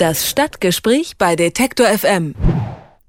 Das Stadtgespräch bei Detektor FM.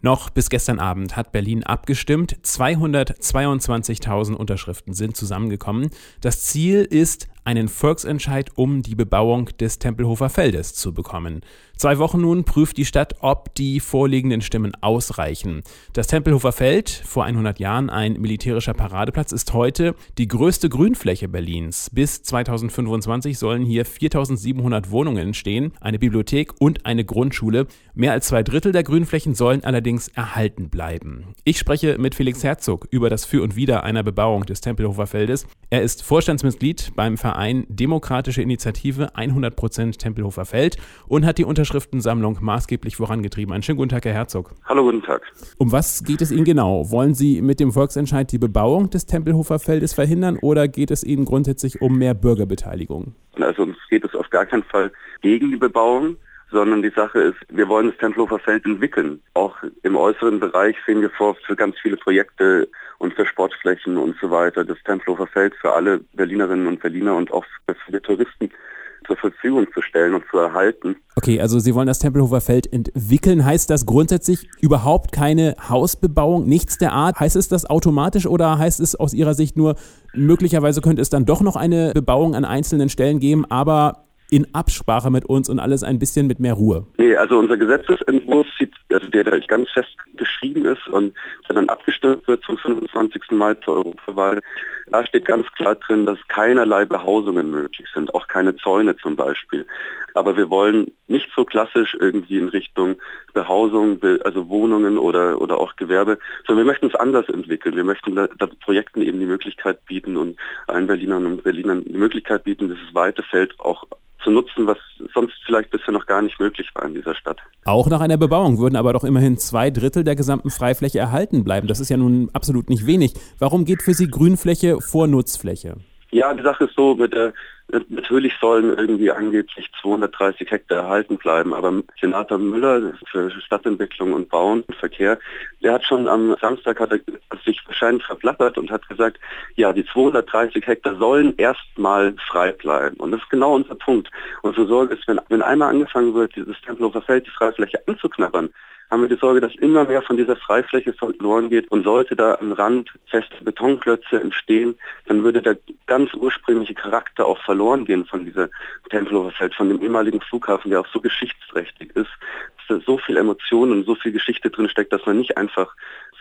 Noch bis gestern Abend hat Berlin abgestimmt. 222.000 Unterschriften sind zusammengekommen. Das Ziel ist, einen Volksentscheid um die Bebauung des Tempelhofer Feldes zu bekommen. Zwei Wochen nun prüft die Stadt, ob die vorliegenden Stimmen ausreichen. Das Tempelhofer Feld, vor 100 Jahren ein militärischer Paradeplatz, ist heute die größte Grünfläche Berlins. Bis 2025 sollen hier 4700 Wohnungen entstehen, eine Bibliothek und eine Grundschule. Mehr als zwei Drittel der Grünflächen sollen allerdings erhalten bleiben. Ich spreche mit Felix Herzog über das Für und Wider einer Bebauung des Tempelhofer Feldes. Er ist Vorstandsmitglied beim Verein Demokratische Initiative 100% Tempelhofer Feld und hat die Unterschriftensammlung maßgeblich vorangetrieben. Einen schönen guten Tag, Herr Herzog. Hallo, guten Tag. Um was geht es Ihnen genau? Wollen Sie mit dem Volksentscheid die Bebauung des Tempelhofer Feldes verhindern oder geht es Ihnen grundsätzlich um mehr Bürgerbeteiligung? Also uns geht es auf gar keinen Fall gegen die Bebauung sondern die Sache ist, wir wollen das Tempelhofer Feld entwickeln. Auch im äußeren Bereich sehen wir vor für ganz viele Projekte und für Sportflächen und so weiter das Tempelhofer Feld für alle Berlinerinnen und Berliner und auch für viele Touristen zur Verfügung zu stellen und zu erhalten. Okay, also Sie wollen das Tempelhofer Feld entwickeln. Heißt das grundsätzlich überhaupt keine Hausbebauung, nichts der Art? Heißt es das automatisch oder heißt es aus Ihrer Sicht nur, möglicherweise könnte es dann doch noch eine Bebauung an einzelnen Stellen geben, aber in Absprache mit uns und alles ein bisschen mit mehr Ruhe? Nee, also unser Gesetzesentwurf, sieht, also der, der ganz fest geschrieben ist und der dann abgestimmt wird zum 25. Mai zur Europawahl, da steht ganz klar drin, dass keinerlei Behausungen möglich sind, auch keine Zäune zum Beispiel. Aber wir wollen nicht so klassisch irgendwie in Richtung Behausung, also Wohnungen oder, oder auch Gewerbe, sondern wir möchten es anders entwickeln. Wir möchten da, da Projekten eben die Möglichkeit bieten und allen Berlinern und Berlinern die Möglichkeit bieten, dieses weite Feld auch zu nutzen, was sonst vielleicht bisher noch gar nicht möglich war in dieser Stadt. Auch nach einer Bebauung würden aber doch immerhin zwei Drittel der gesamten Freifläche erhalten bleiben. Das ist ja nun absolut nicht wenig. Warum geht für Sie Grünfläche vor Nutzfläche? Ja, die Sache ist so, mit der Natürlich sollen irgendwie angeblich 230 Hektar erhalten bleiben, aber Senator Müller für Stadtentwicklung und Bauen und Verkehr, der hat schon am Samstag hat er sich wahrscheinlich verplappert und hat gesagt, ja, die 230 Hektar sollen erstmal frei bleiben. Und das ist genau unser Punkt. Unsere Sorge ist, wenn, wenn einmal angefangen wird, dieses Tempelhofer Feld, die Freifläche anzuknabbern, haben wir die Sorge, dass immer mehr von dieser Freifläche verloren geht und sollte da am Rand feste Betonklötze entstehen, dann würde der ganz ursprüngliche Charakter auch verloren gehen von dieser Tempelhofer Feld, von dem ehemaligen Flughafen, der auch so geschichtsträchtig ist, dass da so viel Emotionen und so viel Geschichte drin steckt, dass man nicht einfach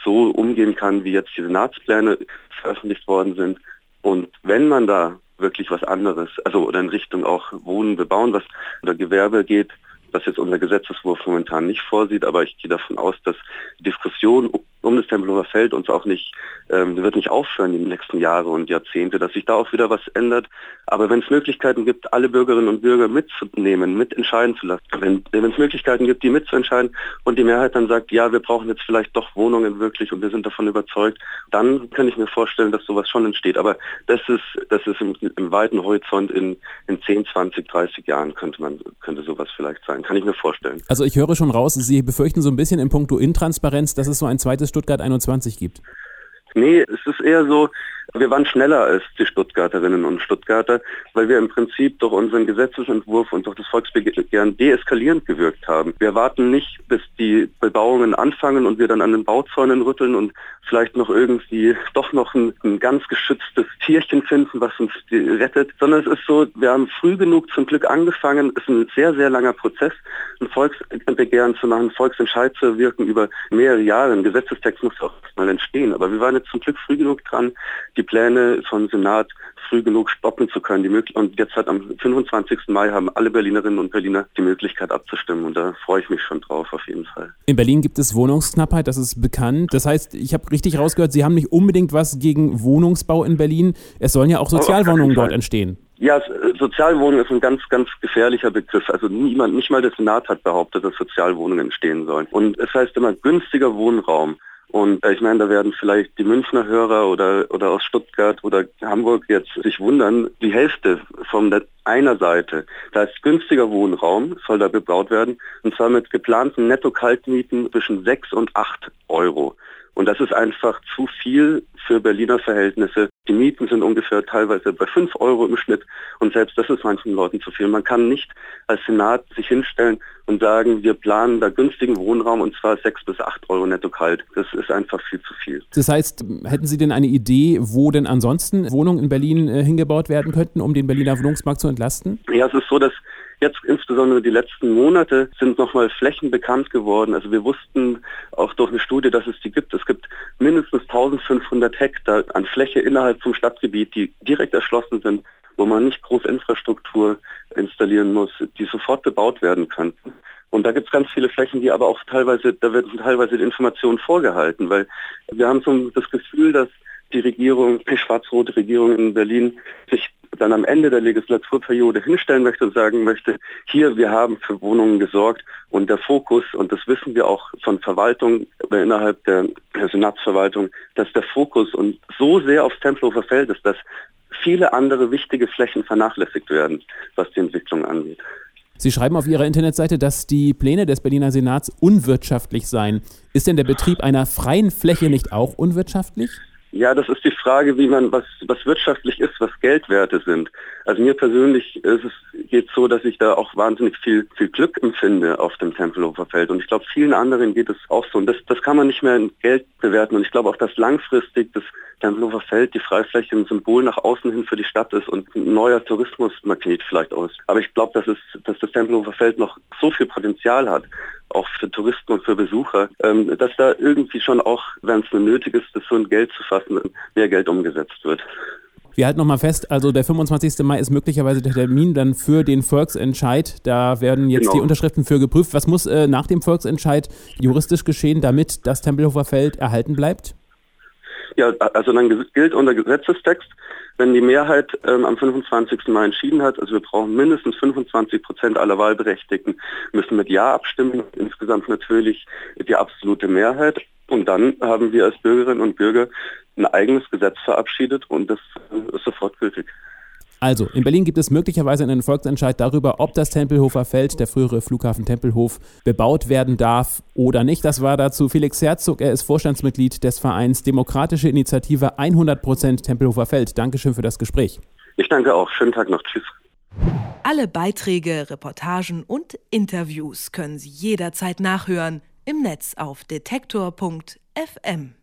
so umgehen kann, wie jetzt die Senatspläne veröffentlicht worden sind. Und wenn man da wirklich was anderes, also oder in Richtung auch Wohnen bebauen, was oder Gewerbe geht, was jetzt unser Gesetzeswurf momentan nicht vorsieht, aber ich gehe davon aus, dass die Diskussion um das Tempelhofer Feld uns auch nicht, ähm, wird nicht aufhören in den nächsten Jahre und Jahrzehnte, dass sich da auch wieder was ändert. Aber wenn es Möglichkeiten gibt, alle Bürgerinnen und Bürger mitzunehmen, mitentscheiden zu lassen, wenn, wenn es Möglichkeiten gibt, die mitzuentscheiden und die Mehrheit dann sagt, ja, wir brauchen jetzt vielleicht doch Wohnungen wirklich und wir sind davon überzeugt, dann kann ich mir vorstellen, dass sowas schon entsteht. Aber das ist, das ist im, im weiten Horizont in, in 10, 20, 30 Jahren könnte man, könnte sowas vielleicht sein. Kann ich mir vorstellen. Also ich höre schon raus, Sie befürchten so ein bisschen in puncto Intransparenz, dass es so ein zweites Stuttgart 21 gibt? Nee, es ist eher so, wir waren schneller als die Stuttgarterinnen und Stuttgarter, weil wir im Prinzip durch unseren Gesetzesentwurf und durch das Volksbegehren deeskalierend gewirkt haben. Wir warten nicht, bis die Bebauungen anfangen und wir dann an den Bauzäunen rütteln und vielleicht noch irgendwie doch noch ein, ein ganz geschütztes Tierchen finden, was uns rettet, sondern es ist so, wir haben früh genug zum Glück angefangen. Es ist ein sehr, sehr langer Prozess, ein Volksbegehren zu machen, Volksentscheid zu wirken über mehrere Jahre. Ein Gesetzestext muss auch mal entstehen. Aber wir waren jetzt zum Glück früh genug dran, Pläne vom Senat früh genug stoppen zu können. Die und jetzt hat am 25. Mai haben alle Berlinerinnen und Berliner die Möglichkeit abzustimmen und da freue ich mich schon drauf auf jeden Fall. In Berlin gibt es Wohnungsknappheit, das ist bekannt. Das heißt, ich habe richtig rausgehört, Sie haben nicht unbedingt was gegen Wohnungsbau in Berlin. Es sollen ja auch Sozialwohnungen dort entstehen. Ja, Sozialwohnung ist ein ganz, ganz gefährlicher Begriff. Also niemand, nicht mal der Senat hat behauptet, dass Sozialwohnungen entstehen sollen. Und es heißt immer günstiger Wohnraum. Und äh, ich meine, da werden vielleicht die Münchner Hörer oder, oder aus Stuttgart oder Hamburg jetzt sich wundern, die Hälfte von der einer Seite, da ist günstiger Wohnraum, soll da bebaut werden, und zwar mit geplanten Netto-Kaltmieten zwischen 6 und 8 Euro. Und das ist einfach zu viel für Berliner Verhältnisse. Die Mieten sind ungefähr teilweise bei 5 Euro im Schnitt und selbst das ist manchen Leuten zu viel. Man kann nicht als Senat sich hinstellen und sagen, wir planen da günstigen Wohnraum und zwar 6 bis 8 Euro netto kalt. Das ist einfach viel zu viel. Das heißt, hätten Sie denn eine Idee, wo denn ansonsten Wohnungen in Berlin äh, hingebaut werden könnten, um den Berliner Wohnungsmarkt zu entlasten? Ja, es ist so, dass Jetzt insbesondere die letzten Monate sind nochmal Flächen bekannt geworden. Also wir wussten auch durch eine Studie, dass es die gibt. Es gibt mindestens 1500 Hektar an Fläche innerhalb vom Stadtgebiet, die direkt erschlossen sind, wo man nicht groß Infrastruktur installieren muss, die sofort bebaut werden könnten. Und da gibt es ganz viele Flächen, die aber auch teilweise, da werden teilweise die Informationen vorgehalten, weil wir haben so das Gefühl, dass die Regierung, die schwarz-rote Regierung in Berlin sich dann am Ende der Legislaturperiode hinstellen möchte und sagen möchte, hier, wir haben für Wohnungen gesorgt und der Fokus, und das wissen wir auch von Verwaltung innerhalb der, Senatsverwaltung, dass der Fokus und so sehr aufs Tempelhofer Feld ist, dass viele andere wichtige Flächen vernachlässigt werden, was die Entwicklung angeht. Sie schreiben auf Ihrer Internetseite, dass die Pläne des Berliner Senats unwirtschaftlich seien. Ist denn der Betrieb einer freien Fläche nicht auch unwirtschaftlich? Ja, das ist die Frage, wie man, was, was wirtschaftlich ist, was Geldwerte sind. Also mir persönlich ist es, geht so, dass ich da auch wahnsinnig viel, viel Glück empfinde auf dem Tempelhofer Feld. Und ich glaube, vielen anderen geht es auch so. Und das, das kann man nicht mehr in Geld bewerten. Und ich glaube auch, dass langfristig das Tempelhofer Feld, die Freifläche, ein Symbol nach außen hin für die Stadt ist und ein neuer Tourismusmagnet vielleicht aus. Aber ich glaube, dass, dass das Tempelhofer Feld noch so viel Potenzial hat, auch für Touristen und für Besucher, ähm, dass da irgendwie schon auch, wenn es nur nötig ist, das so ein Geld zu fassen, mehr Geld umgesetzt wird. Wir halten nochmal fest, also der 25. Mai ist möglicherweise der Termin dann für den Volksentscheid. Da werden jetzt genau. die Unterschriften für geprüft. Was muss äh, nach dem Volksentscheid juristisch geschehen, damit das Tempelhofer Feld erhalten bleibt? Ja, also dann gilt unser Gesetzestext, wenn die Mehrheit ähm, am 25. Mai entschieden hat, also wir brauchen mindestens 25 Prozent aller Wahlberechtigten, müssen mit Ja abstimmen, insgesamt natürlich die absolute Mehrheit. Und dann haben wir als Bürgerinnen und Bürger ein eigenes Gesetz verabschiedet und das ist sofort gültig. Also, in Berlin gibt es möglicherweise einen Volksentscheid darüber, ob das Tempelhofer Feld, der frühere Flughafen Tempelhof, bebaut werden darf oder nicht. Das war dazu Felix Herzog. Er ist Vorstandsmitglied des Vereins Demokratische Initiative 100% Tempelhofer Feld. Dankeschön für das Gespräch. Ich danke auch. Schönen Tag noch. Tschüss. Alle Beiträge, Reportagen und Interviews können Sie jederzeit nachhören im Netz auf detektor.fm.